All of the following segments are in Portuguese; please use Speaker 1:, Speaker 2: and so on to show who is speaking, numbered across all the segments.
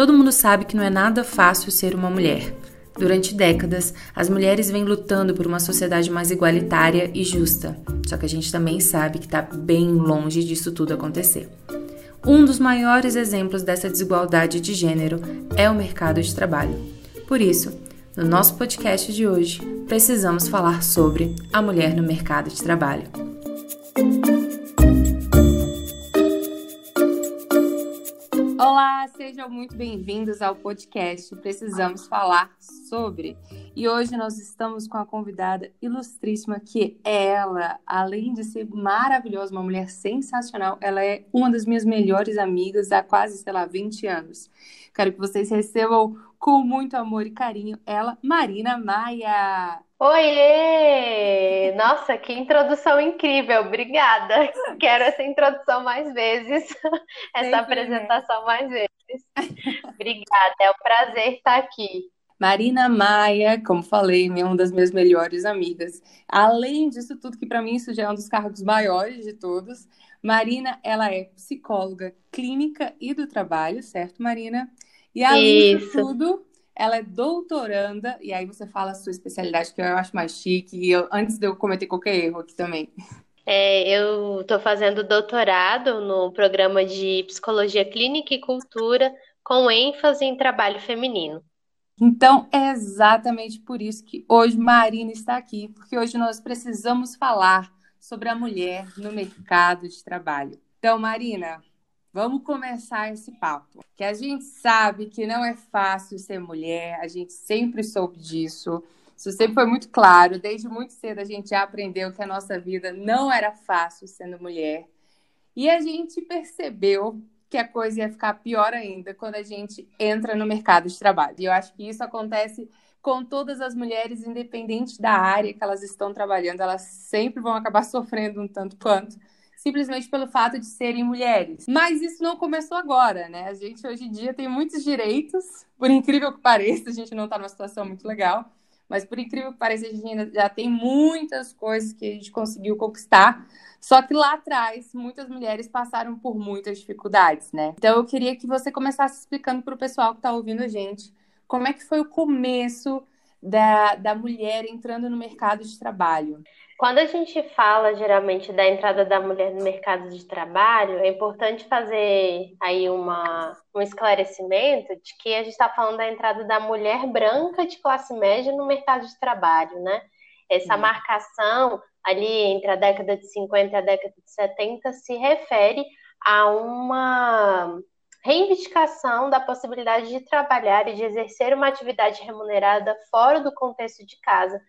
Speaker 1: Todo mundo sabe que não é nada fácil ser uma mulher. Durante décadas, as mulheres vêm lutando por uma sociedade mais igualitária e justa. Só que a gente também sabe que está bem longe disso tudo acontecer. Um dos maiores exemplos dessa desigualdade de gênero é o mercado de trabalho. Por isso, no nosso podcast de hoje, precisamos falar sobre a mulher no mercado de trabalho. Olá, sejam muito bem-vindos ao podcast Precisamos Falar sobre. E hoje nós estamos com a convidada ilustríssima, que ela, além de ser maravilhosa, uma mulher sensacional, ela é uma das minhas melhores amigas há quase, sei lá, 20 anos. Quero que vocês recebam com muito amor e carinho ela, Marina Maia.
Speaker 2: Oiê! Nossa, que introdução incrível, obrigada. Quero essa introdução mais vezes, essa Sempre, né? apresentação né? mais vezes. Obrigada, é um prazer estar aqui.
Speaker 1: Marina Maia, como falei, é uma das minhas melhores amigas. Além disso tudo, que para mim isso já é um dos cargos maiores de todos, Marina, ela é psicóloga clínica e do trabalho, certo, Marina? E além isso. de tudo, ela é doutoranda, e aí você fala a sua especialidade, que eu acho mais chique, e eu, antes de eu cometer qualquer erro aqui também.
Speaker 2: É, eu estou fazendo doutorado no programa de Psicologia Clínica e Cultura, com ênfase em trabalho feminino.
Speaker 1: Então, é exatamente por isso que hoje Marina está aqui, porque hoje nós precisamos falar sobre a mulher no mercado de trabalho. Então, Marina, Vamos começar esse papo. Que a gente sabe que não é fácil ser mulher, a gente sempre soube disso. Isso sempre foi muito claro. Desde muito cedo a gente já aprendeu que a nossa vida não era fácil sendo mulher. E a gente percebeu que a coisa ia ficar pior ainda quando a gente entra no mercado de trabalho. E eu acho que isso acontece com todas as mulheres, independente da área que elas estão trabalhando, elas sempre vão acabar sofrendo um tanto quanto simplesmente pelo fato de serem mulheres. Mas isso não começou agora, né? A gente hoje em dia tem muitos direitos, por incrível que pareça, a gente não está numa situação muito legal, mas por incrível que pareça, a gente ainda já tem muitas coisas que a gente conseguiu conquistar. Só que lá atrás, muitas mulheres passaram por muitas dificuldades, né? Então eu queria que você começasse explicando para o pessoal que está ouvindo a gente como é que foi o começo da, da mulher entrando no mercado de trabalho.
Speaker 2: Quando a gente fala geralmente da entrada da mulher no mercado de trabalho, é importante fazer aí uma, um esclarecimento de que a gente está falando da entrada da mulher branca de classe média no mercado de trabalho, né? Essa uhum. marcação ali entre a década de 50 e a década de 70 se refere a uma reivindicação da possibilidade de trabalhar e de exercer uma atividade remunerada fora do contexto de casa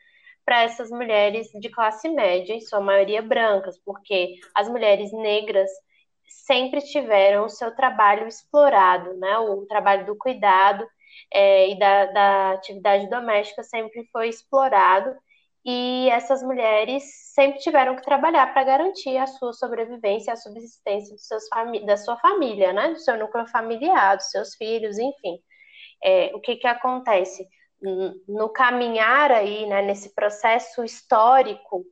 Speaker 2: para essas mulheres de classe média, em sua maioria brancas, porque as mulheres negras sempre tiveram o seu trabalho explorado, né? O trabalho do cuidado é, e da, da atividade doméstica sempre foi explorado e essas mulheres sempre tiveram que trabalhar para garantir a sua sobrevivência, a subsistência da sua família, né? Do seu núcleo familiar, dos seus filhos, enfim. É, o que que acontece? no caminhar aí, né, nesse processo histórico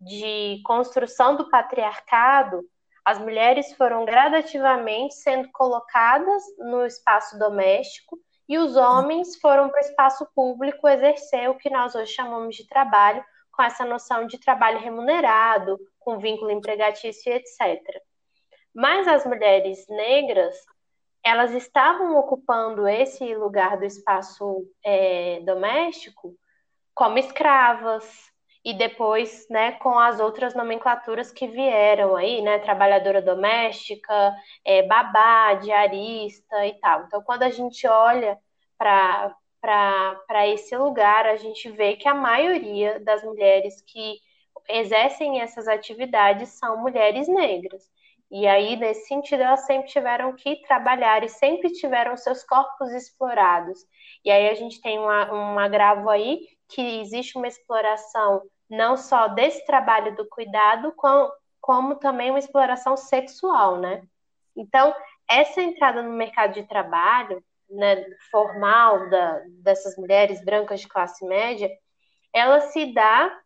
Speaker 2: de construção do patriarcado, as mulheres foram gradativamente sendo colocadas no espaço doméstico e os homens foram para o espaço público exercer o que nós hoje chamamos de trabalho, com essa noção de trabalho remunerado, com vínculo empregatício etc. Mas as mulheres negras elas estavam ocupando esse lugar do espaço é, doméstico como escravas e depois, né, com as outras nomenclaturas que vieram aí, né, trabalhadora doméstica, é, babá, diarista e tal. Então, quando a gente olha para para esse lugar, a gente vê que a maioria das mulheres que exercem essas atividades são mulheres negras. E aí, nesse sentido, elas sempre tiveram que trabalhar e sempre tiveram seus corpos explorados. E aí a gente tem uma, um agravo aí que existe uma exploração não só desse trabalho do cuidado, como, como também uma exploração sexual, né? Então, essa entrada no mercado de trabalho, né, formal da, dessas mulheres brancas de classe média, ela se dá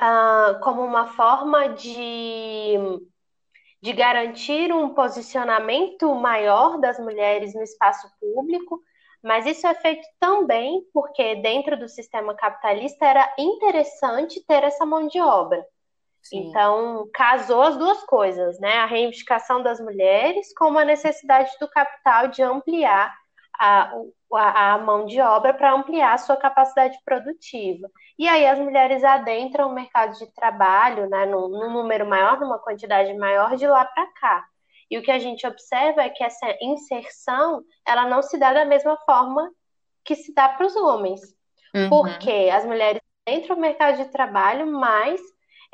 Speaker 2: uh, como uma forma de de garantir um posicionamento maior das mulheres no espaço público, mas isso é feito também porque dentro do sistema capitalista era interessante ter essa mão de obra. Sim. Então, casou as duas coisas, né? A reivindicação das mulheres com a necessidade do capital de ampliar a, a, a mão de obra para ampliar a sua capacidade produtiva. E aí as mulheres adentram o mercado de trabalho, né, num, num número maior, numa quantidade maior de lá para cá. E o que a gente observa é que essa inserção, ela não se dá da mesma forma que se dá para os homens. Uhum. Porque as mulheres entram no mercado de trabalho, mas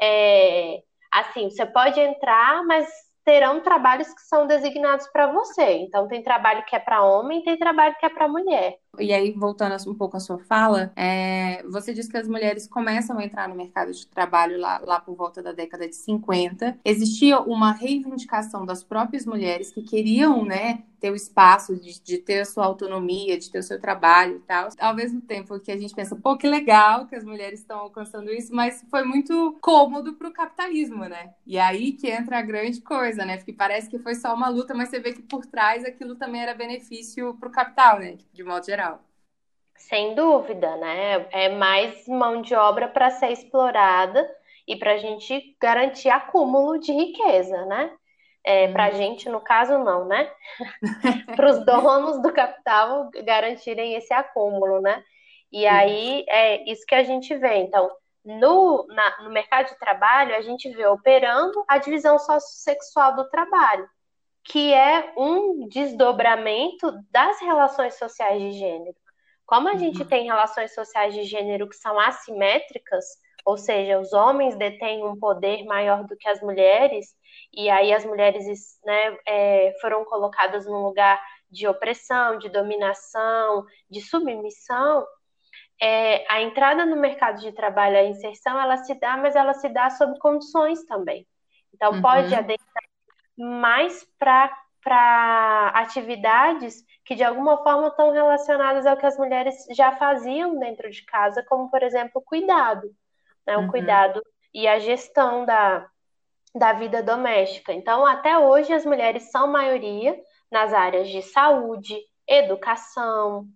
Speaker 2: é, assim, você pode entrar, mas terão trabalhos que são designados para você. Então, tem trabalho que é para homem, tem trabalho que é para mulher.
Speaker 1: E aí, voltando um pouco à sua fala, é, você disse que as mulheres começam a entrar no mercado de trabalho lá, lá por volta da década de 50. Existia uma reivindicação das próprias mulheres que queriam, né, ter o espaço de, de, ter a sua autonomia, de ter o seu trabalho e tal. Ao mesmo tempo que a gente pensa, pô, que legal que as mulheres estão alcançando isso, mas foi muito cômodo para o capitalismo, né? E aí que entra a grande coisa, né? Porque parece que foi só uma luta, mas você vê que por trás aquilo também era benefício para o capital, né? De modo geral.
Speaker 2: Sem dúvida, né? É mais mão de obra para ser explorada e para a gente garantir acúmulo de riqueza, né? É, para a hum. gente, no caso, não, né? para os donos do capital garantirem esse acúmulo, né? E aí é isso que a gente vê. Então, no, na, no mercado de trabalho, a gente vê operando a divisão sociossexual do trabalho, que é um desdobramento das relações sociais de gênero. Como a gente uhum. tem relações sociais de gênero que são assimétricas, ou seja, os homens detêm um poder maior do que as mulheres, e aí as mulheres né, é, foram colocadas num lugar de opressão, de dominação, de submissão, é, a entrada no mercado de trabalho, a inserção, ela se dá, mas ela se dá sob condições também. Então, uhum. pode adentrar mais para atividades que, de alguma forma, estão relacionadas ao que as mulheres já faziam dentro de casa, como, por exemplo, o cuidado. Né? O uhum. cuidado e a gestão da, da vida doméstica. Então, até hoje, as mulheres são maioria nas áreas de saúde, educação,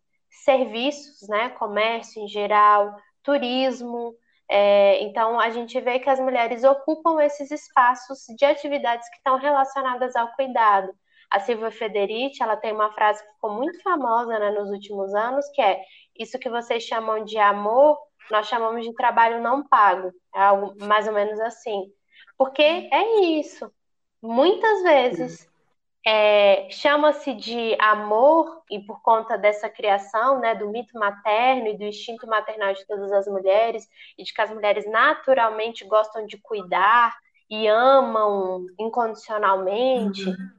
Speaker 2: serviços, né, comércio em geral, turismo. É, então, a gente vê que as mulheres ocupam esses espaços de atividades que estão relacionadas ao cuidado. A Silvia Federici, ela tem uma frase que ficou muito famosa né, nos últimos anos, que é isso que vocês chamam de amor, nós chamamos de trabalho não pago. É algo mais ou menos assim. Porque é isso. Muitas vezes é, chama-se de amor, e por conta dessa criação, né, do mito materno e do instinto maternal de todas as mulheres, e de que as mulheres naturalmente gostam de cuidar e amam incondicionalmente, uhum.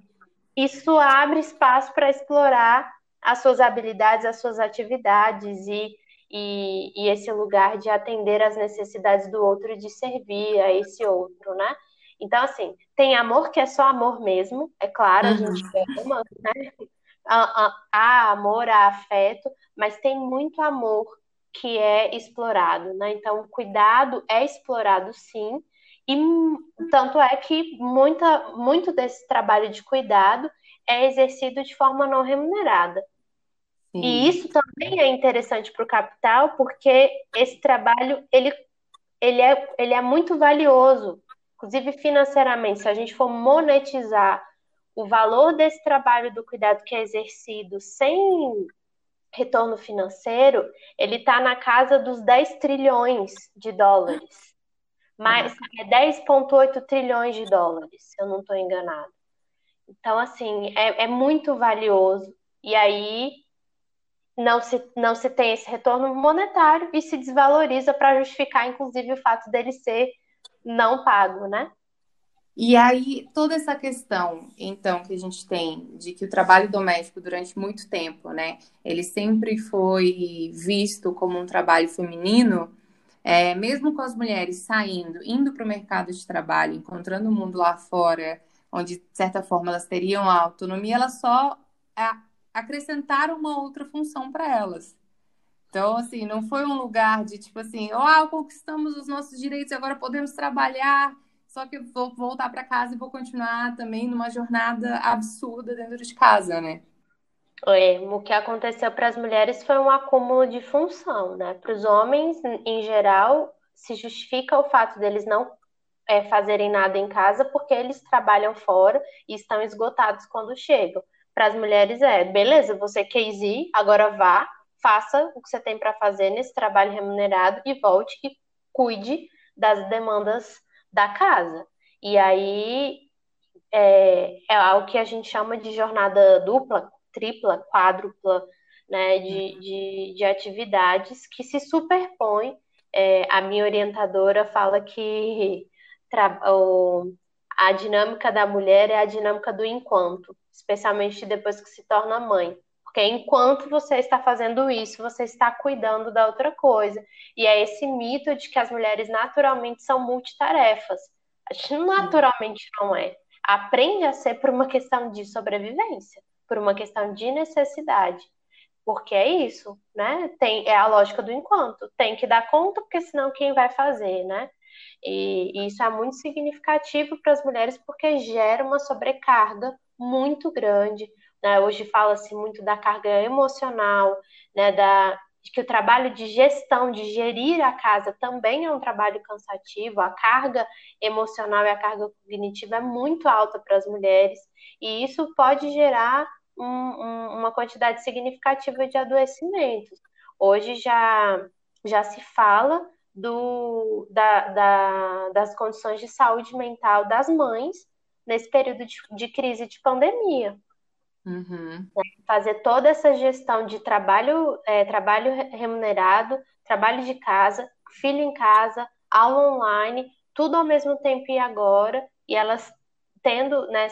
Speaker 2: Isso abre espaço para explorar as suas habilidades, as suas atividades e e, e esse lugar de atender às necessidades do outro e de servir a esse outro, né? Então, assim, tem amor que é só amor mesmo, é claro, a uhum. gente ama, né? Há amor, há afeto, mas tem muito amor que é explorado, né? Então, cuidado é explorado sim, e tanto é que muita, muito desse trabalho de cuidado é exercido de forma não remunerada. Sim. E isso também é interessante para o capital, porque esse trabalho ele, ele, é, ele é muito valioso, inclusive financeiramente. Se a gente for monetizar o valor desse trabalho do cuidado que é exercido sem retorno financeiro, ele está na casa dos 10 trilhões de dólares. Mas é 10,8 trilhões de dólares, se eu não estou enganado. Então, assim, é, é muito valioso. E aí não se, não se tem esse retorno monetário e se desvaloriza para justificar, inclusive, o fato dele ser não pago, né?
Speaker 1: E aí, toda essa questão, então, que a gente tem de que o trabalho doméstico, durante muito tempo, né, ele sempre foi visto como um trabalho feminino, é, mesmo com as mulheres saindo, indo para o mercado de trabalho, encontrando o mundo lá fora, onde, de certa forma, elas teriam a autonomia, elas só acrescentar uma outra função para elas. Então, assim, não foi um lugar de tipo assim, ó, oh, conquistamos os nossos direitos e agora podemos trabalhar só que vou voltar para casa e vou continuar também numa jornada absurda dentro de casa, né?
Speaker 2: É, o que aconteceu para as mulheres foi um acúmulo de função, né? Para os homens, em geral, se justifica o fato deles não é, fazerem nada em casa porque eles trabalham fora e estão esgotados quando chegam. Para as mulheres é, beleza, você quis ir, agora vá, faça o que você tem para fazer nesse trabalho remunerado e volte e cuide das demandas da casa. E aí é, é o que a gente chama de jornada dupla, tripla, quádrupla, né, de, de, de atividades que se superpõem. É, a minha orientadora fala que o, a dinâmica da mulher é a dinâmica do enquanto, especialmente depois que se torna mãe. Porque enquanto você está fazendo isso, você está cuidando da outra coisa. E é esse mito de que as mulheres naturalmente são multitarefas. A gente naturalmente não é. Aprende a ser por uma questão de sobrevivência, por uma questão de necessidade. Porque é isso, né? Tem, é a lógica do enquanto. Tem que dar conta, porque senão quem vai fazer, né? E, e isso é muito significativo para as mulheres porque gera uma sobrecarga muito grande. Né? Hoje fala-se muito da carga emocional, né? da, que o trabalho de gestão, de gerir a casa também é um trabalho cansativo, a carga emocional e a carga cognitiva é muito alta para as mulheres, e isso pode gerar um, um, uma quantidade significativa de adoecimentos. Hoje já, já se fala do, da, da, das condições de saúde mental das mães nesse período de, de crise de pandemia.
Speaker 1: Uhum.
Speaker 2: Fazer toda essa gestão de trabalho, é, trabalho remunerado, trabalho de casa, filho em casa, aula online, tudo ao mesmo tempo e agora, e elas tendo, né,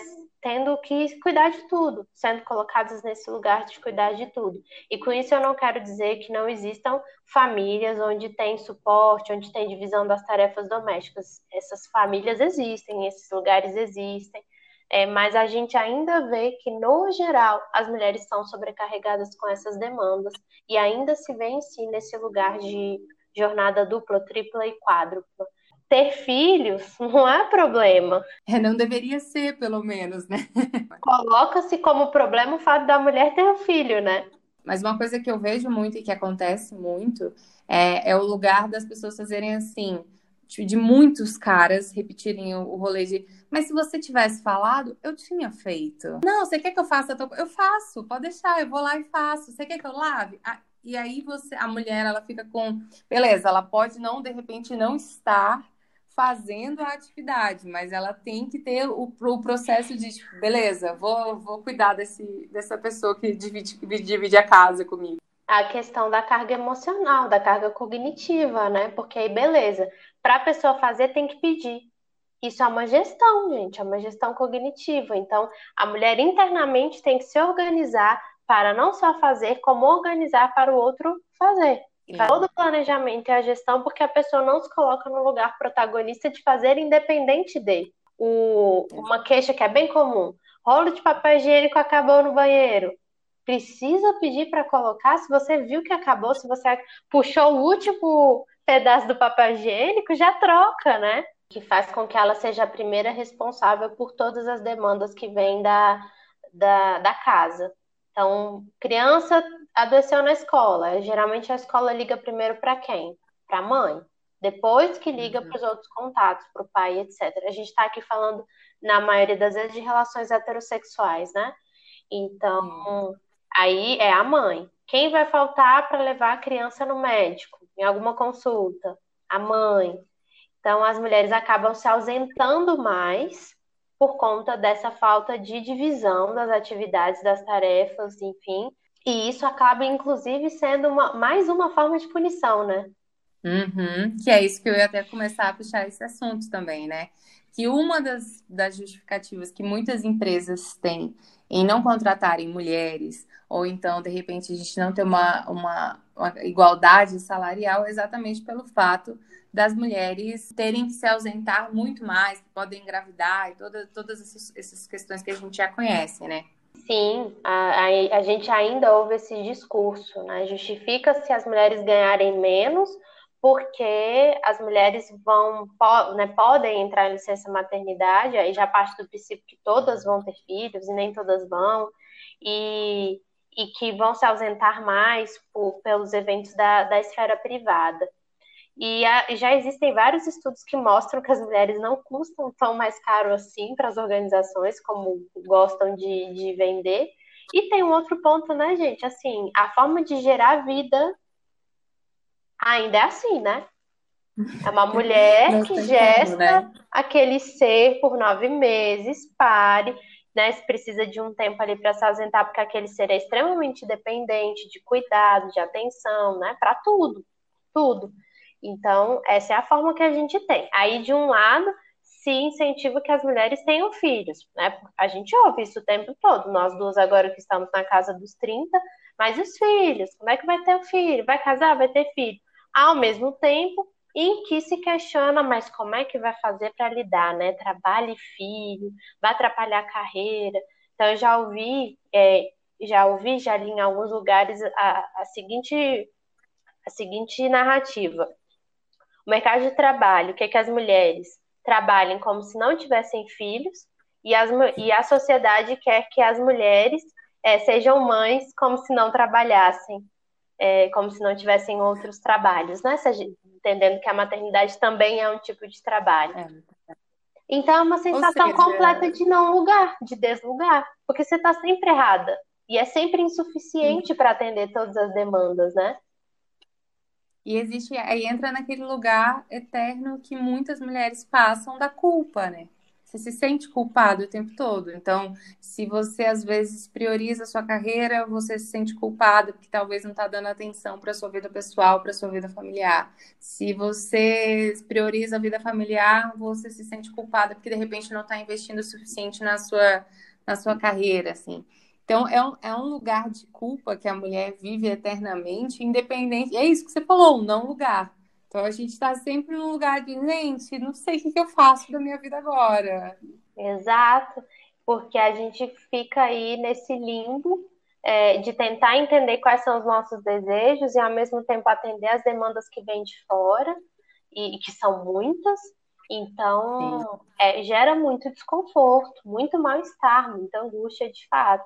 Speaker 2: tendo que cuidar de tudo, sendo colocadas nesse lugar de cuidar de tudo. E com isso eu não quero dizer que não existam famílias onde tem suporte, onde tem divisão das tarefas domésticas. Essas famílias existem, esses lugares existem. É, mas a gente ainda vê que, no geral, as mulheres são sobrecarregadas com essas demandas e ainda se vê em si nesse lugar de jornada dupla, tripla e quádrupla ter filhos não é problema.
Speaker 1: É, não deveria ser, pelo menos, né?
Speaker 2: Coloca-se como problema o fato da mulher ter um filho, né?
Speaker 1: Mas uma coisa que eu vejo muito e que acontece muito é, é o lugar das pessoas fazerem assim, de muitos caras repetirem o, rolê de mas se você tivesse falado, eu tinha feito. Não, você quer que eu faça? Eu faço, pode deixar, eu vou lá e faço. Você quer que eu lave? Ah, e aí você, a mulher, ela fica com, beleza, ela pode não, de repente, não estar fazendo a atividade, mas ela tem que ter o, o processo de, tipo, beleza, vou, vou cuidar desse, dessa pessoa que divide, divide a casa comigo.
Speaker 2: A questão da carga emocional, da carga cognitiva, né? Porque aí, beleza, para a pessoa fazer, tem que pedir. Isso é uma gestão, gente, é uma gestão cognitiva. Então, a mulher internamente tem que se organizar para não só fazer, como organizar para o outro fazer. Sim. Todo o planejamento e a gestão, porque a pessoa não se coloca no lugar protagonista de fazer independente dele. O, uma queixa que é bem comum: rolo de papel higiênico acabou no banheiro. Precisa pedir para colocar? Se você viu que acabou, se você puxou o último pedaço do papel higiênico, já troca, né? Que faz com que ela seja a primeira responsável por todas as demandas que vêm da, da, da casa. Então, criança adoeceu na escola. Geralmente a escola liga primeiro para quem? Para a mãe. Depois que liga uhum. para os outros contatos, para o pai, etc. A gente está aqui falando, na maioria das vezes, de relações heterossexuais, né? Então, uhum. aí é a mãe. Quem vai faltar para levar a criança no médico, em alguma consulta? A mãe. Então, as mulheres acabam se ausentando mais por conta dessa falta de divisão das atividades, das tarefas, enfim. E isso acaba, inclusive, sendo uma, mais uma forma de punição, né?
Speaker 1: Uhum, que é isso que eu ia até começar a puxar esse assunto também, né? Que uma das, das justificativas que muitas empresas têm em não contratarem mulheres, ou então, de repente, a gente não ter uma, uma, uma igualdade salarial, é exatamente pelo fato das mulheres terem que se ausentar muito mais, podem engravidar e toda, todas essas, essas questões que a gente já conhece, né?
Speaker 2: Sim, a, a, a gente ainda ouve esse discurso, né? Justifica-se as mulheres ganharem menos porque as mulheres vão né, podem entrar em licença maternidade, aí já parte do princípio que todas vão ter filhos e nem todas vão, e, e que vão se ausentar mais por, pelos eventos da, da esfera privada. E a, já existem vários estudos que mostram que as mulheres não custam tão mais caro assim para as organizações, como gostam de, de vender. E tem um outro ponto, né, gente? Assim, a forma de gerar vida ainda é assim, né? É uma mulher que gesta né? aquele ser por nove meses, pare, né? Se precisa de um tempo ali para se ausentar, porque aquele ser é extremamente dependente de cuidado, de atenção, né? Para tudo, tudo. Então, essa é a forma que a gente tem. Aí, de um lado, se incentiva que as mulheres tenham filhos, né? A gente ouve isso o tempo todo. Nós duas agora que estamos na casa dos 30, mas os filhos? Como é que vai ter o filho? Vai casar? Vai ter filho? ao mesmo tempo em que se questiona, mas como é que vai fazer para lidar, né? Trabalho e filho, vai atrapalhar a carreira. Então, eu já ouvi, é, já ouvi, já li em alguns lugares a, a, seguinte, a seguinte narrativa. O mercado de trabalho, o que, é que as mulheres trabalhem como se não tivessem filhos, e, as, e a sociedade quer que as mulheres é, sejam mães como se não trabalhassem é, como se não tivessem outros trabalhos, né? Entendendo que a maternidade também é um tipo de trabalho. É. Então é uma sensação seja... completa de não lugar, de deslugar, porque você está sempre errada e é sempre insuficiente para atender todas as demandas, né?
Speaker 1: E existe, aí entra naquele lugar eterno que muitas mulheres passam da culpa, né? Você se sente culpado o tempo todo. Então, se você às vezes prioriza a sua carreira, você se sente culpado porque talvez não está dando atenção para sua vida pessoal, para sua vida familiar. Se você prioriza a vida familiar, você se sente culpado porque de repente não está investindo o suficiente na sua, na sua carreira, assim. Então, é um, é um lugar de culpa que a mulher vive eternamente, independente. É isso que você falou, não lugar. Então a gente está sempre num lugar de, gente, não sei o que, que eu faço da minha vida agora.
Speaker 2: Exato, porque a gente fica aí nesse limbo é, de tentar entender quais são os nossos desejos e ao mesmo tempo atender as demandas que vêm de fora, e, e que são muitas. Então, é, gera muito desconforto, muito mal-estar, muita angústia de fato.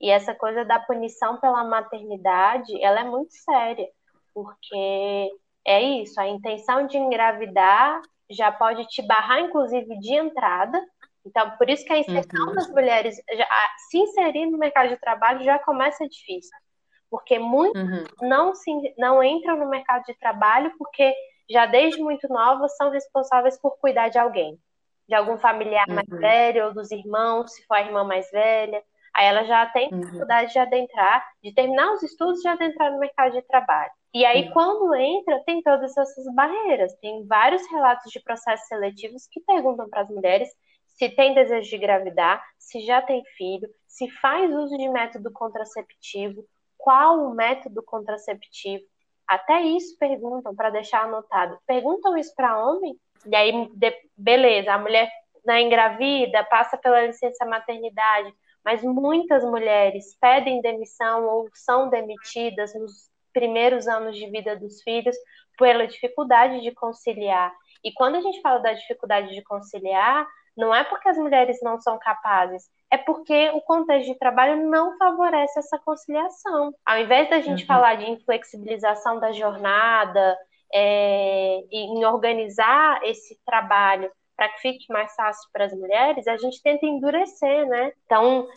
Speaker 2: E essa coisa da punição pela maternidade, ela é muito séria, porque é isso, a intenção de engravidar já pode te barrar, inclusive, de entrada. Então, por isso que a inserção uhum. das mulheres, já, se inserir no mercado de trabalho já começa difícil. Porque muitos uhum. não, se, não entram no mercado de trabalho porque já desde muito novas são responsáveis por cuidar de alguém. De algum familiar uhum. mais velho, ou dos irmãos, se for a irmã mais velha. Aí ela já tem uhum. dificuldade de adentrar, de terminar os estudos e de adentrar no mercado de trabalho. E aí, uhum. quando entra, tem todas essas barreiras. Tem vários relatos de processos seletivos que perguntam para as mulheres se tem desejo de engravidar, se já tem filho, se faz uso de método contraceptivo, qual o método contraceptivo. Até isso perguntam para deixar anotado. Perguntam isso para homem, e aí, beleza, a mulher né, engravida, passa pela licença maternidade, mas muitas mulheres pedem demissão ou são demitidas nos primeiros anos de vida dos filhos pela dificuldade de conciliar. E quando a gente fala da dificuldade de conciliar, não é porque as mulheres não são capazes, é porque o contexto de trabalho não favorece essa conciliação. Ao invés da gente uhum. falar de inflexibilização da jornada, é, em organizar esse trabalho para que fique mais fácil para as mulheres, a gente tenta endurecer, né? Então,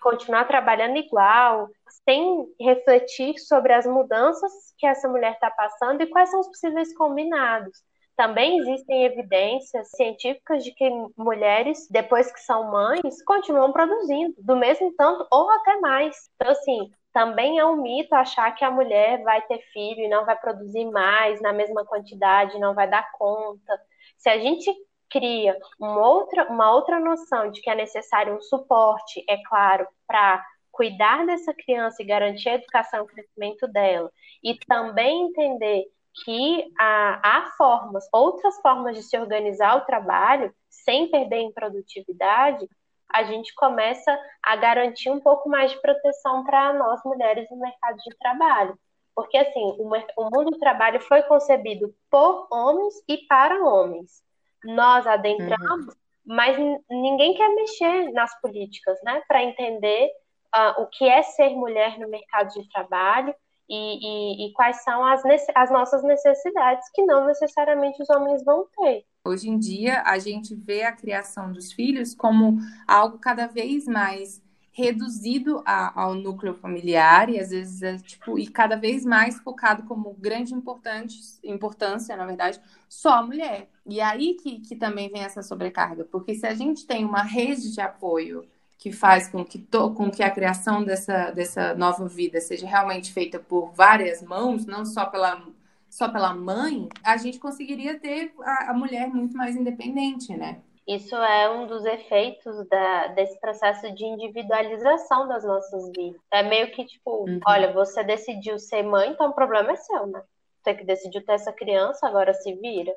Speaker 2: continuar trabalhando igual, sem refletir sobre as mudanças que essa mulher está passando e quais são os possíveis combinados. Também existem evidências científicas de que mulheres, depois que são mães, continuam produzindo, do mesmo tanto ou até mais. Então, assim, também é um mito achar que a mulher vai ter filho e não vai produzir mais na mesma quantidade, não vai dar conta. Se a gente cria uma outra, uma outra noção de que é necessário um suporte, é claro, para cuidar dessa criança e garantir a educação e o crescimento dela, e também entender que há, há formas, outras formas de se organizar o trabalho sem perder em produtividade, a gente começa a garantir um pouco mais de proteção para nós mulheres no mercado de trabalho. Porque, assim, o, o mundo do trabalho foi concebido por homens e para homens. Nós adentramos, uhum. mas ninguém quer mexer nas políticas, né? Para entender uh, o que é ser mulher no mercado de trabalho e, e, e quais são as, as nossas necessidades que não necessariamente os homens vão ter.
Speaker 1: Hoje em dia, a gente vê a criação dos filhos como algo cada vez mais reduzido a, ao núcleo familiar e às vezes é, tipo e cada vez mais focado como grande importante, importância, na verdade, só a mulher. E aí que, que também vem essa sobrecarga, porque se a gente tem uma rede de apoio que faz com que, to, com que a criação dessa, dessa nova vida seja realmente feita por várias mãos, não só pela, só pela mãe, a gente conseguiria ter a, a mulher muito mais independente, né?
Speaker 2: Isso é um dos efeitos da, desse processo de individualização das nossas vidas. É meio que tipo, uhum. olha, você decidiu ser mãe, então o problema é seu, né? Você que decidiu ter essa criança, agora se vira.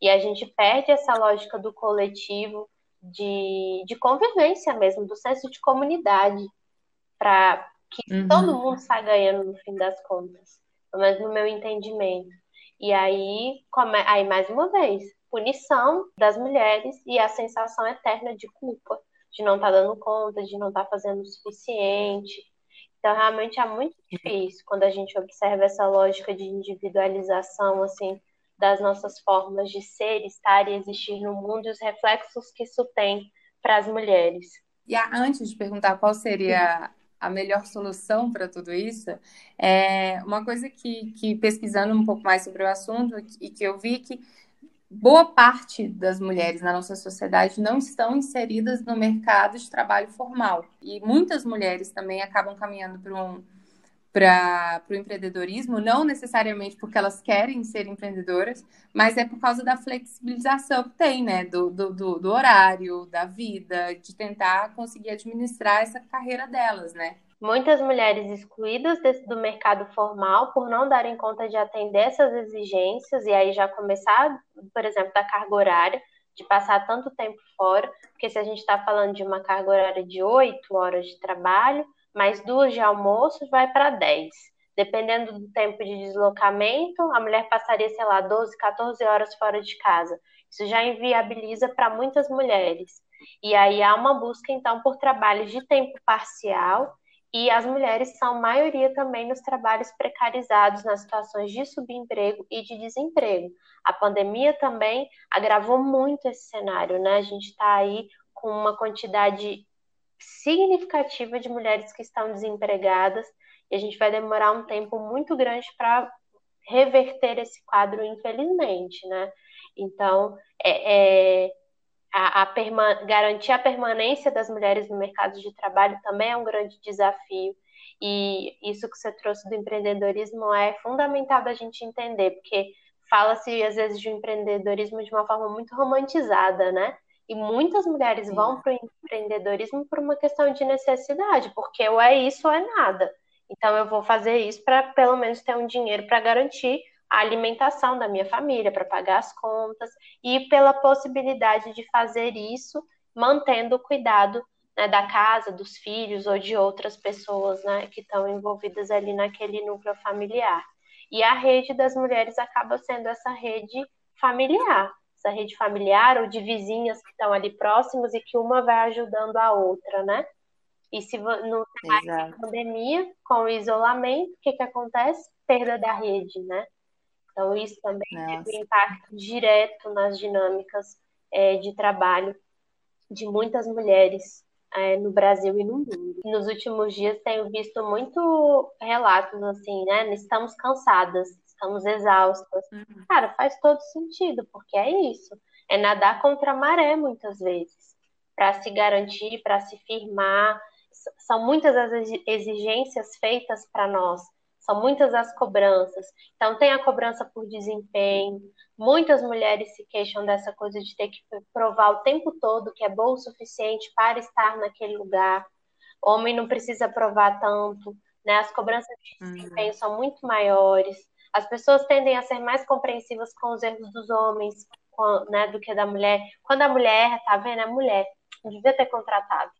Speaker 2: E a gente perde essa lógica do coletivo, de, de convivência mesmo, do senso de comunidade, para que uhum. todo mundo saia ganhando no fim das contas, pelo menos no meu entendimento. E aí, come... aí mais uma vez, punição das mulheres e a sensação eterna de culpa, de não estar tá dando conta, de não estar tá fazendo o suficiente. Então, realmente é muito difícil quando a gente observa essa lógica de individualização, assim, das nossas formas de ser, estar e existir no mundo e os reflexos que isso tem para as mulheres.
Speaker 1: E antes de perguntar qual seria a melhor solução para tudo isso, é uma coisa que, que pesquisando um pouco mais sobre o assunto e que eu vi que boa parte das mulheres na nossa sociedade não estão inseridas no mercado de trabalho formal. E muitas mulheres também acabam caminhando para um para o empreendedorismo, não necessariamente porque elas querem ser empreendedoras, mas é por causa da flexibilização que tem, né? Do, do, do, do horário, da vida, de tentar conseguir administrar essa carreira delas, né?
Speaker 2: Muitas mulheres excluídas desse, do mercado formal por não darem conta de atender essas exigências e aí já começar, por exemplo, da carga horária, de passar tanto tempo fora, porque se a gente está falando de uma carga horária de oito horas de trabalho, mais duas de almoço, vai para dez. Dependendo do tempo de deslocamento, a mulher passaria, sei lá, 12, 14 horas fora de casa. Isso já inviabiliza para muitas mulheres. E aí há uma busca, então, por trabalhos de tempo parcial e as mulheres são maioria também nos trabalhos precarizados, nas situações de subemprego e de desemprego. A pandemia também agravou muito esse cenário, né? A gente está aí com uma quantidade significativa de mulheres que estão desempregadas e a gente vai demorar um tempo muito grande para reverter esse quadro, infelizmente, né? Então, é, é a, a garantir a permanência das mulheres no mercado de trabalho também é um grande desafio. E isso que você trouxe do empreendedorismo é fundamental da gente entender, porque fala-se às vezes de um empreendedorismo de uma forma muito romantizada, né? E muitas mulheres Sim. vão para o empreendedorismo por uma questão de necessidade, porque ou é isso ou é nada. Então eu vou fazer isso para pelo menos ter um dinheiro para garantir a alimentação da minha família, para pagar as contas, e pela possibilidade de fazer isso mantendo o cuidado né, da casa, dos filhos ou de outras pessoas né, que estão envolvidas ali naquele núcleo familiar. E a rede das mulheres acaba sendo essa rede familiar, essa rede familiar ou de vizinhas que estão ali próximos e que uma vai ajudando a outra, né? E se no da pandemia, com o isolamento, o que, que acontece? Perda da rede, né? Então, isso também Nossa. teve um impacto direto nas dinâmicas é, de trabalho de muitas mulheres é, no Brasil e no mundo. Nos últimos dias tenho visto muito relatos assim, né? Estamos cansadas, estamos exaustas. Uhum. Cara, faz todo sentido, porque é isso. É nadar contra a maré muitas vezes, para se garantir, para se firmar. São muitas as exigências feitas para nós são muitas as cobranças. Então, tem a cobrança por desempenho. Muitas mulheres se queixam dessa coisa de ter que provar o tempo todo que é bom o suficiente para estar naquele lugar. O homem não precisa provar tanto, né? As cobranças de uhum. desempenho uhum. são muito maiores. As pessoas tendem a ser mais compreensivas com os erros dos homens, né, do que da mulher. Quando a mulher erra, tá vendo? É mulher. Não devia ter contratado.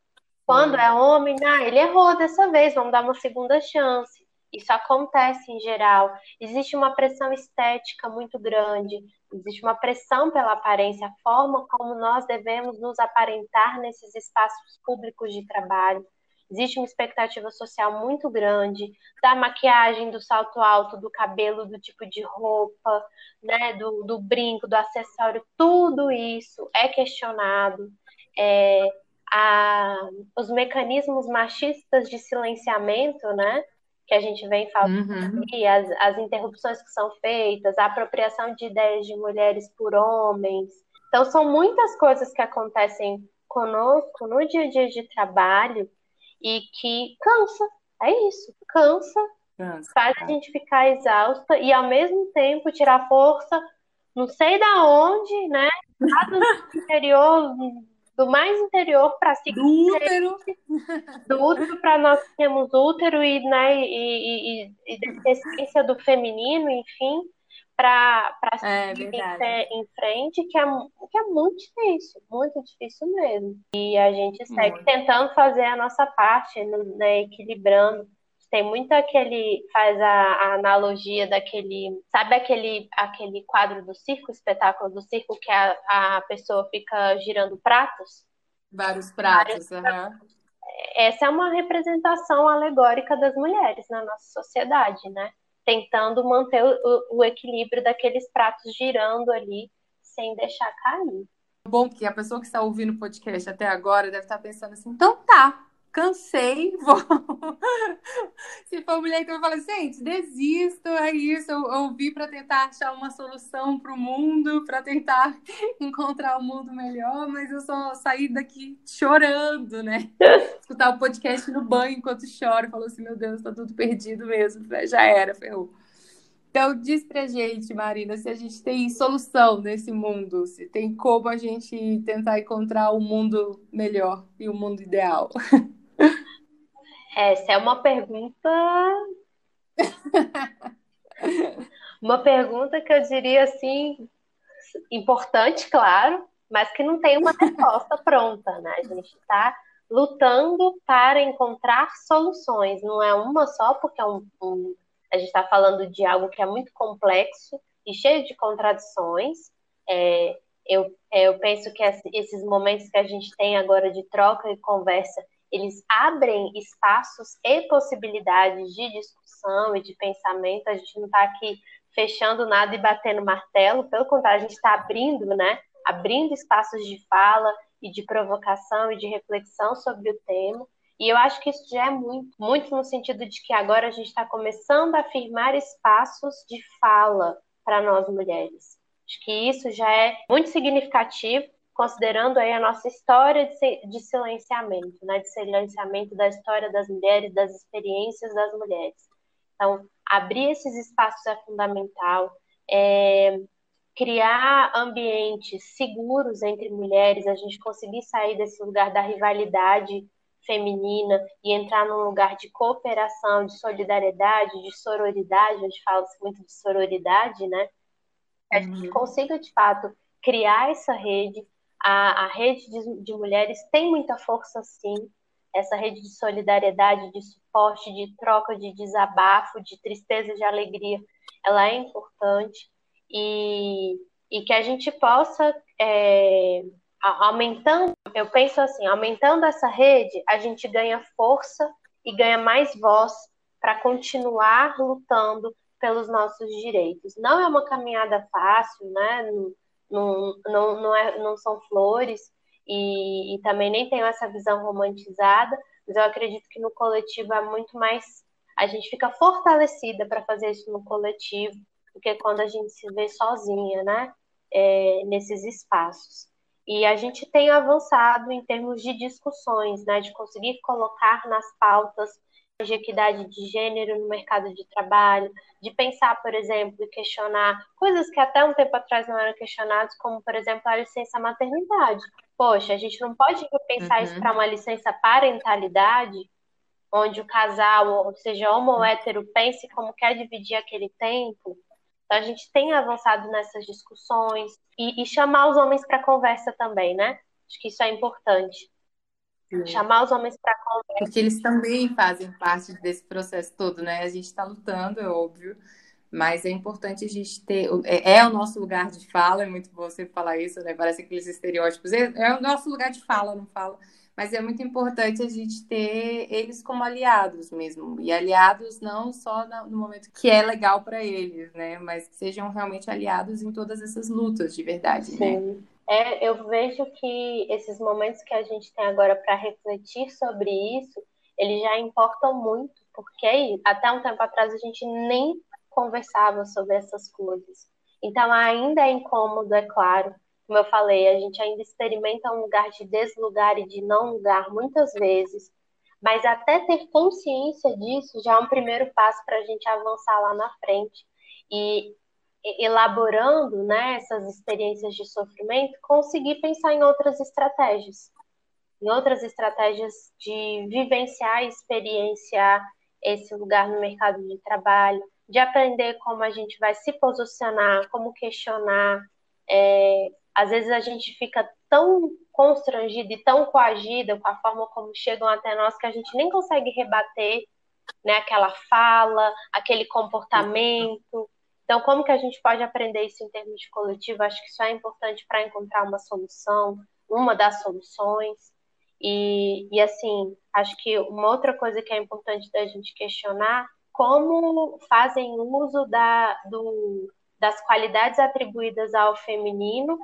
Speaker 2: Quando é homem, ah, ele errou dessa vez, vamos dar uma segunda chance. Isso acontece em geral. Existe uma pressão estética muito grande, existe uma pressão pela aparência, a forma como nós devemos nos aparentar nesses espaços públicos de trabalho. Existe uma expectativa social muito grande da maquiagem, do salto alto, do cabelo, do tipo de roupa, né, do, do brinco, do acessório, tudo isso é questionado. É, a, os mecanismos machistas de silenciamento, né, que a gente vem falando uhum. aqui, as, as interrupções que são feitas, a apropriação de ideias de mulheres por homens. Então, são muitas coisas que acontecem conosco no dia a dia de trabalho e que cansa. É isso, cansa, cansa faz a gente ficar exausta e ao mesmo tempo tirar força, não sei da onde, né? Lá do interior, do mais interior para seguir.
Speaker 1: Do útero.
Speaker 2: Do útero para nós temos útero e, né, e, e, e essência do feminino, enfim, para
Speaker 1: é,
Speaker 2: seguir em, em, frente, que é, que é muito difícil, muito difícil mesmo. E a gente segue muito. tentando fazer a nossa parte, né, equilibrando tem muito aquele faz a, a, analogia daquele sabe aquele aquele quadro do circo espetáculo do circo que a, a pessoa fica girando pratos?
Speaker 1: Vários pratos, Vários uhum.
Speaker 2: essa é uma representação alegórica das mulheres na nossa sociedade né? Tentando manter o, o equilíbrio daqueles pratos girando ali sem deixar cair.
Speaker 1: Bom que a pessoa que está ouvindo o podcast até agora deve estar pensando assim então tá cansei, vou. Se for mulher, então eu falo, gente, desisto, é isso. Eu, eu vim para tentar achar uma solução para o mundo, para tentar encontrar um mundo melhor, mas eu só saí daqui chorando, né? Escutar o podcast no banho enquanto choro, falou assim, meu Deus, tá tudo perdido mesmo, já era, ferrou. Então, diz pra gente, Marina, se a gente tem solução nesse mundo, se tem como a gente tentar encontrar um mundo melhor e um mundo ideal.
Speaker 2: Essa é uma pergunta. uma pergunta que eu diria assim, importante, claro, mas que não tem uma resposta pronta, né? A gente está lutando para encontrar soluções. Não é uma só, porque é um, um, a gente está falando de algo que é muito complexo e cheio de contradições. É, eu, eu penso que esses momentos que a gente tem agora de troca e conversa eles abrem espaços e possibilidades de discussão e de pensamento. A gente não está aqui fechando nada e batendo martelo, pelo contrário, a gente está abrindo, né? Abrindo espaços de fala e de provocação e de reflexão sobre o tema. E eu acho que isso já é muito, muito no sentido de que agora a gente está começando a afirmar espaços de fala para nós mulheres. Acho que isso já é muito significativo considerando aí a nossa história de, silenciamento, né, de silenciamento da história das mulheres, das experiências das mulheres. Então, abrir esses espaços é fundamental, é, criar ambientes seguros entre mulheres, a gente conseguir sair desse lugar da rivalidade feminina e entrar num lugar de cooperação, de solidariedade, de sororidade, a gente fala muito de sororidade, né? A gente uhum. consiga, de fato, criar essa rede, a, a rede de, de mulheres tem muita força, sim. Essa rede de solidariedade, de suporte, de troca, de desabafo, de tristeza, de alegria, ela é importante. E, e que a gente possa, é, aumentando, eu penso assim, aumentando essa rede, a gente ganha força e ganha mais voz para continuar lutando pelos nossos direitos. Não é uma caminhada fácil, né? Não, não, não, é, não são flores e, e também nem tenho essa visão romantizada, mas eu acredito que no coletivo é muito mais. A gente fica fortalecida para fazer isso no coletivo do que quando a gente se vê sozinha, né? É, nesses espaços. E a gente tem avançado em termos de discussões, né? De conseguir colocar nas pautas de equidade de gênero no mercado de trabalho, de pensar, por exemplo, e questionar coisas que até um tempo atrás não eram questionadas, como, por exemplo, a licença maternidade. Poxa, a gente não pode pensar uhum. isso para uma licença parentalidade, onde o casal, ou seja, homo ou hétero, pense como quer dividir aquele tempo. Então, a gente tem avançado nessas discussões e, e chamar os homens para conversa também, né? Acho que isso é importante. Chamar os homens para conversa.
Speaker 1: Porque eles também fazem parte desse processo todo, né? A gente está lutando, é óbvio, mas é importante a gente ter. É, é, o nosso lugar de fala, é muito bom você falar isso, né? Parece aqueles estereótipos. É, é o nosso lugar de fala, não fala. Mas é muito importante a gente ter eles como aliados mesmo. E aliados não só no momento que é legal para eles, né? Mas que sejam realmente aliados em todas essas lutas de verdade, né? Sim. né?
Speaker 2: É, eu vejo que esses momentos que a gente tem agora para refletir sobre isso, eles já importam muito, porque até um tempo atrás a gente nem conversava sobre essas coisas. Então ainda é incômodo, é claro, como eu falei, a gente ainda experimenta um lugar de deslugar e de não lugar muitas vezes, mas até ter consciência disso já é um primeiro passo para a gente avançar lá na frente. E elaborando né, essas experiências de sofrimento, conseguir pensar em outras estratégias. Em outras estratégias de vivenciar e experienciar esse lugar no mercado de trabalho, de aprender como a gente vai se posicionar, como questionar, é, às vezes a gente fica tão constrangida e tão coagida com a forma como chegam até nós que a gente nem consegue rebater né, aquela fala, aquele comportamento. Então, como que a gente pode aprender isso em termos de coletivo? Acho que isso é importante para encontrar uma solução, uma das soluções. E, e, assim, acho que uma outra coisa que é importante da gente questionar, como fazem uso da, do, das qualidades atribuídas ao feminino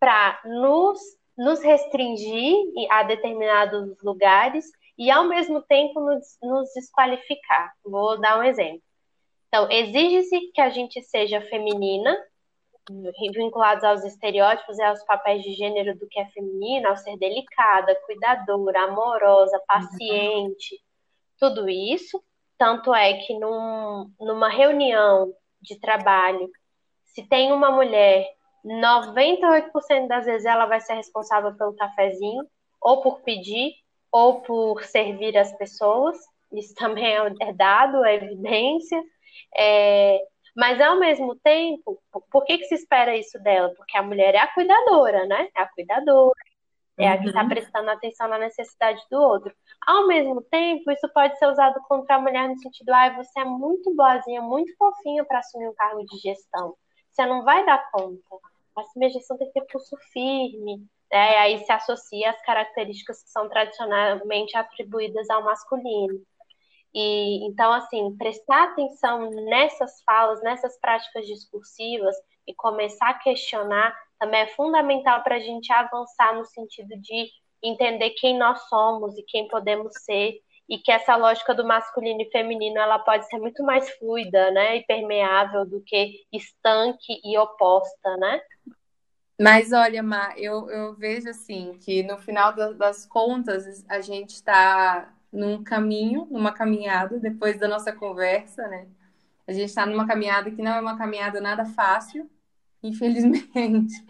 Speaker 2: para nos, nos restringir a determinados lugares e, ao mesmo tempo, nos, nos desqualificar. Vou dar um exemplo. Então, exige-se que a gente seja feminina, vinculados aos estereótipos e aos papéis de gênero do que é feminino, ao ser delicada, cuidadora, amorosa, paciente, uhum. tudo isso. Tanto é que num, numa reunião de trabalho, se tem uma mulher 98% das vezes ela vai ser responsável pelo cafezinho, ou por pedir, ou por servir as pessoas. Isso também é dado, é evidência. É, mas ao mesmo tempo, por que, que se espera isso dela? Porque a mulher é a cuidadora, né? É a cuidadora, é a que está uhum. prestando atenção na necessidade do outro. Ao mesmo tempo, isso pode ser usado contra a mulher no sentido, ah, você é muito boazinha, muito fofinha para assumir um cargo de gestão. Você não vai dar conta a submergência tem que ter pulso firme, né? aí se associa às características que são tradicionalmente atribuídas ao masculino. E então, assim, prestar atenção nessas falas, nessas práticas discursivas e começar a questionar também é fundamental para a gente avançar no sentido de entender quem nós somos e quem podemos ser e que essa lógica do masculino e feminino ela pode ser muito mais fluida, né, e permeável do que estanque e oposta, né?
Speaker 1: Mas olha, Mar, eu, eu vejo assim que no final das contas a gente está num caminho, numa caminhada, depois da nossa conversa, né? A gente está numa caminhada que não é uma caminhada nada fácil, infelizmente.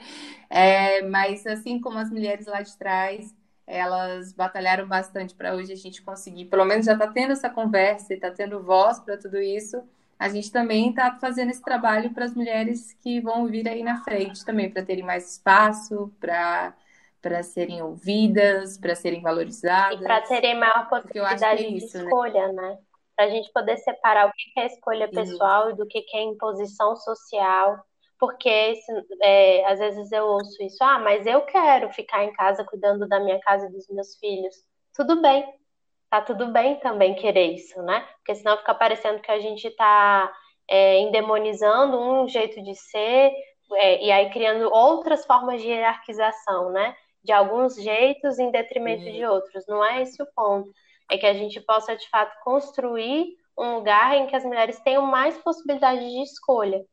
Speaker 1: É, mas assim como as mulheres lá de trás, elas batalharam bastante para hoje a gente conseguir, pelo menos já está tendo essa conversa e está tendo voz para tudo isso. A gente também está fazendo esse trabalho para as mulheres que vão vir aí na frente também, para terem mais espaço, para para serem ouvidas, para serem valorizadas.
Speaker 2: E para terem maior é possibilidade é isso, de né? escolha, né? né? Para a gente poder separar o que é escolha pessoal e do que é imposição social porque é, às vezes eu ouço isso, ah, mas eu quero ficar em casa cuidando da minha casa e dos meus filhos. Tudo bem, tá tudo bem também querer isso, né? Porque senão fica parecendo que a gente tá é, endemonizando um jeito de ser é, e aí criando outras formas de hierarquização, né? De alguns jeitos em detrimento uhum. de outros. Não é esse o ponto. É que a gente possa, de fato, construir um lugar em que as mulheres tenham mais possibilidade de escolha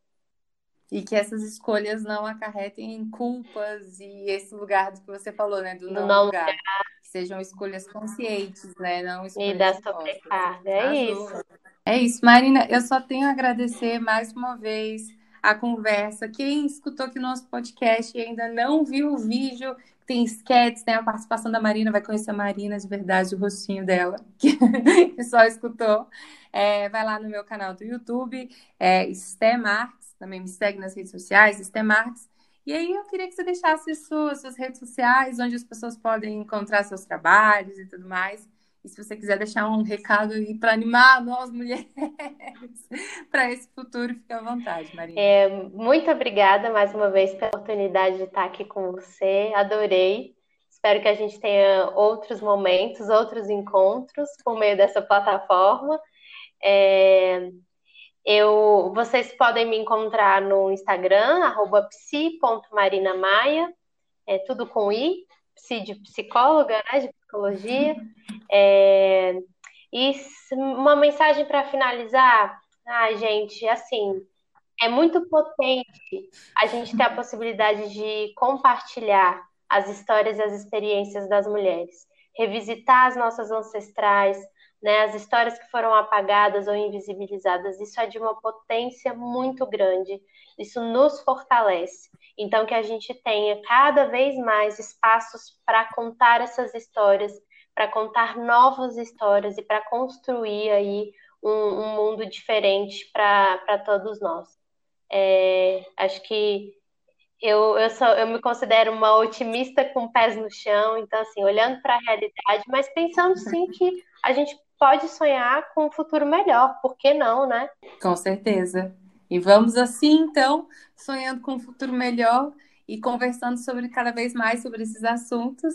Speaker 1: e que essas escolhas não acarretem em culpas e esse lugar que você falou, né, do não, não lugar. Que sejam escolhas conscientes, né, não escolhas
Speaker 2: E da sobrecarga, é isso.
Speaker 1: É isso, Marina, eu só tenho a agradecer mais uma vez a conversa. Quem escutou aqui no nosso podcast e ainda não viu o vídeo, tem sketches, tem a participação da Marina, vai conhecer a Marina de verdade, o rostinho dela, que, que só escutou. É, vai lá no meu canal do YouTube, é, Esté Marques, também me segue nas redes sociais, Esté Marques, E aí eu queria que você deixasse suas, suas redes sociais, onde as pessoas podem encontrar seus trabalhos e tudo mais. E se você quiser deixar um recado aí para animar nós mulheres para esse futuro, fique à vontade, Maria.
Speaker 2: É, muito obrigada mais uma vez pela oportunidade de estar aqui com você. Adorei. Espero que a gente tenha outros momentos, outros encontros por meio dessa plataforma. É, eu, vocês podem me encontrar no Instagram, arroba psi.marinamaia, é tudo com i, psi de psicóloga, né, de psicologia. É, e uma mensagem para finalizar, ah, gente, assim, é muito potente a gente ter a possibilidade de compartilhar as histórias e as experiências das mulheres, revisitar as nossas ancestrais, né, as histórias que foram apagadas ou invisibilizadas, isso é de uma potência muito grande, isso nos fortalece. Então, que a gente tenha cada vez mais espaços para contar essas histórias, para contar novas histórias e para construir aí um, um mundo diferente para todos nós. É, acho que eu, eu, sou, eu me considero uma otimista com pés no chão, então, assim, olhando para a realidade, mas pensando sim que a gente pode sonhar com um futuro melhor, por que não, né?
Speaker 1: Com certeza. E vamos assim, então, sonhando com um futuro melhor e conversando sobre cada vez mais sobre esses assuntos.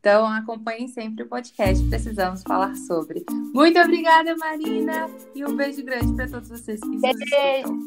Speaker 1: Então, acompanhem sempre o podcast Precisamos Falar Sobre. Muito obrigada, Marina, e um beijo grande para todos vocês que nos escutam.